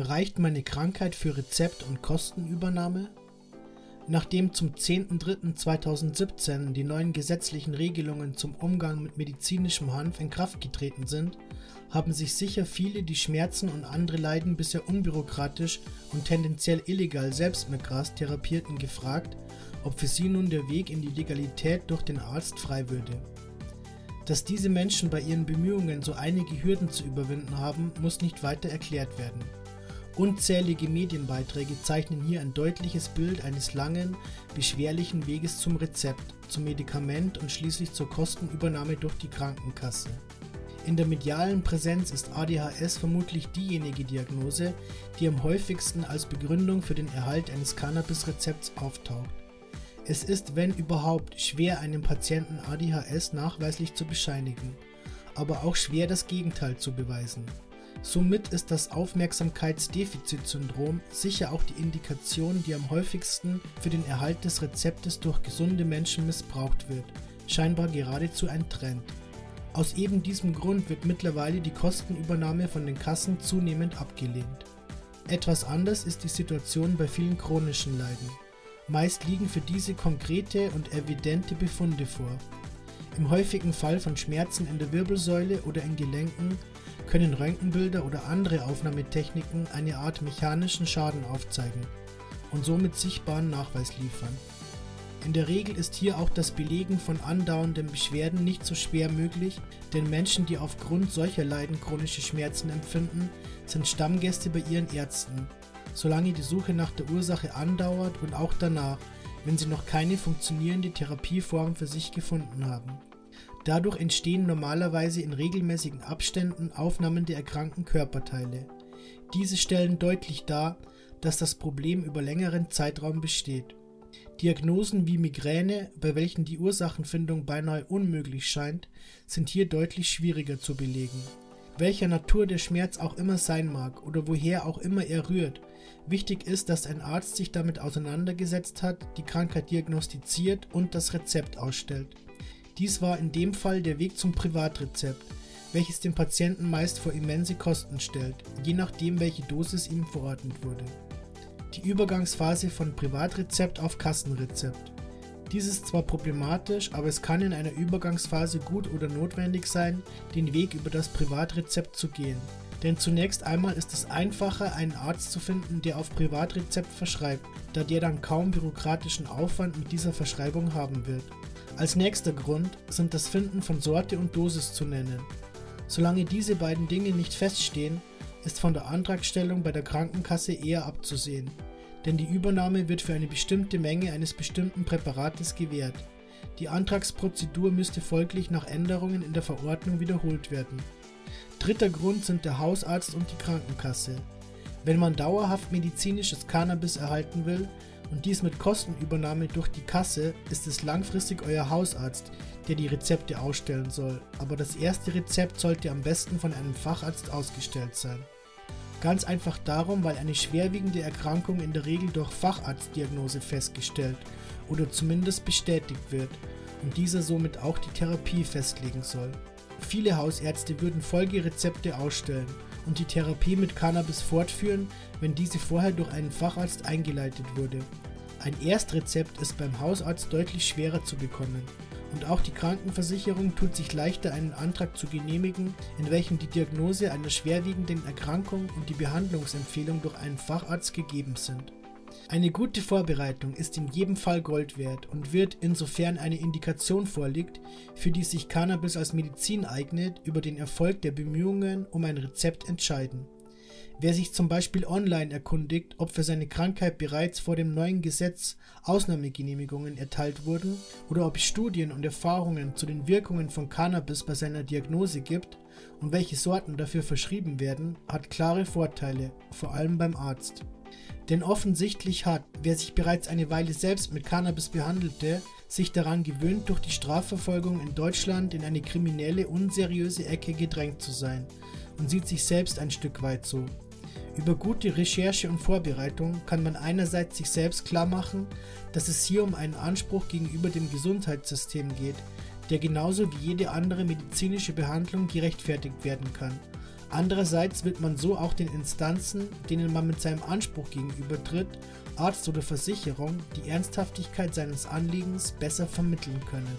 Reicht meine Krankheit für Rezept- und Kostenübernahme? Nachdem zum 10.03.2017 die neuen gesetzlichen Regelungen zum Umgang mit medizinischem Hanf in Kraft getreten sind, haben sich sicher viele, die Schmerzen und andere Leiden bisher unbürokratisch und tendenziell illegal selbst mit Gras therapierten, gefragt, ob für sie nun der Weg in die Legalität durch den Arzt frei würde. Dass diese Menschen bei ihren Bemühungen so einige Hürden zu überwinden haben, muss nicht weiter erklärt werden. Unzählige Medienbeiträge zeichnen hier ein deutliches Bild eines langen, beschwerlichen Weges zum Rezept, zum Medikament und schließlich zur Kostenübernahme durch die Krankenkasse. In der medialen Präsenz ist ADHS vermutlich diejenige Diagnose, die am häufigsten als Begründung für den Erhalt eines Cannabis-Rezepts auftaucht. Es ist, wenn überhaupt, schwer einem Patienten ADHS nachweislich zu bescheinigen, aber auch schwer das Gegenteil zu beweisen. Somit ist das Aufmerksamkeitsdefizitsyndrom sicher auch die Indikation, die am häufigsten für den Erhalt des Rezeptes durch gesunde Menschen missbraucht wird, scheinbar geradezu ein Trend. Aus eben diesem Grund wird mittlerweile die Kostenübernahme von den Kassen zunehmend abgelehnt. Etwas anders ist die Situation bei vielen chronischen Leiden. Meist liegen für diese konkrete und evidente Befunde vor. Im häufigen Fall von Schmerzen in der Wirbelsäule oder in Gelenken können Röntgenbilder oder andere Aufnahmetechniken eine Art mechanischen Schaden aufzeigen und somit sichtbaren Nachweis liefern. In der Regel ist hier auch das Belegen von andauernden Beschwerden nicht so schwer möglich, denn Menschen, die aufgrund solcher Leiden chronische Schmerzen empfinden, sind Stammgäste bei ihren Ärzten, solange die Suche nach der Ursache andauert und auch danach, wenn sie noch keine funktionierende Therapieform für sich gefunden haben. Dadurch entstehen normalerweise in regelmäßigen Abständen Aufnahmen der erkrankten Körperteile. Diese stellen deutlich dar, dass das Problem über längeren Zeitraum besteht. Diagnosen wie Migräne, bei welchen die Ursachenfindung beinahe unmöglich scheint, sind hier deutlich schwieriger zu belegen. Welcher Natur der Schmerz auch immer sein mag oder woher auch immer er rührt, wichtig ist, dass ein Arzt sich damit auseinandergesetzt hat, die Krankheit diagnostiziert und das Rezept ausstellt. Dies war in dem Fall der Weg zum Privatrezept, welches den Patienten meist vor immense Kosten stellt, je nachdem welche Dosis ihm verordnet wurde. Die Übergangsphase von Privatrezept auf Kassenrezept. Dies ist zwar problematisch, aber es kann in einer Übergangsphase gut oder notwendig sein, den Weg über das Privatrezept zu gehen. Denn zunächst einmal ist es einfacher, einen Arzt zu finden, der auf Privatrezept verschreibt, da der dann kaum bürokratischen Aufwand mit dieser Verschreibung haben wird. Als nächster Grund sind das Finden von Sorte und Dosis zu nennen. Solange diese beiden Dinge nicht feststehen, ist von der Antragstellung bei der Krankenkasse eher abzusehen, denn die Übernahme wird für eine bestimmte Menge eines bestimmten Präparates gewährt. Die Antragsprozedur müsste folglich nach Änderungen in der Verordnung wiederholt werden. Dritter Grund sind der Hausarzt und die Krankenkasse. Wenn man dauerhaft medizinisches Cannabis erhalten will, und dies mit Kostenübernahme durch die Kasse, ist es langfristig euer Hausarzt, der die Rezepte ausstellen soll, aber das erste Rezept sollte am besten von einem Facharzt ausgestellt sein. Ganz einfach darum, weil eine schwerwiegende Erkrankung in der Regel durch Facharztdiagnose festgestellt oder zumindest bestätigt wird und dieser somit auch die Therapie festlegen soll. Viele Hausärzte würden Folgerezepte ausstellen und die Therapie mit Cannabis fortführen, wenn diese vorher durch einen Facharzt eingeleitet wurde. Ein Erstrezept ist beim Hausarzt deutlich schwerer zu bekommen. Und auch die Krankenversicherung tut sich leichter, einen Antrag zu genehmigen, in welchem die Diagnose einer schwerwiegenden Erkrankung und die Behandlungsempfehlung durch einen Facharzt gegeben sind. Eine gute Vorbereitung ist in jedem Fall Gold wert und wird, insofern eine Indikation vorliegt, für die sich Cannabis als Medizin eignet, über den Erfolg der Bemühungen um ein Rezept entscheiden. Wer sich zum Beispiel online erkundigt, ob für seine Krankheit bereits vor dem neuen Gesetz Ausnahmegenehmigungen erteilt wurden oder ob es Studien und Erfahrungen zu den Wirkungen von Cannabis bei seiner Diagnose gibt und welche Sorten dafür verschrieben werden, hat klare Vorteile, vor allem beim Arzt. Denn offensichtlich hat, wer sich bereits eine Weile selbst mit Cannabis behandelte, sich daran gewöhnt, durch die Strafverfolgung in Deutschland in eine kriminelle, unseriöse Ecke gedrängt zu sein und sieht sich selbst ein Stück weit so. Über gute Recherche und Vorbereitung kann man einerseits sich selbst klar machen, dass es hier um einen Anspruch gegenüber dem Gesundheitssystem geht, der genauso wie jede andere medizinische Behandlung gerechtfertigt werden kann Andererseits wird man so auch den Instanzen, denen man mit seinem Anspruch gegenübertritt, Arzt oder Versicherung, die Ernsthaftigkeit seines Anliegens besser vermitteln können.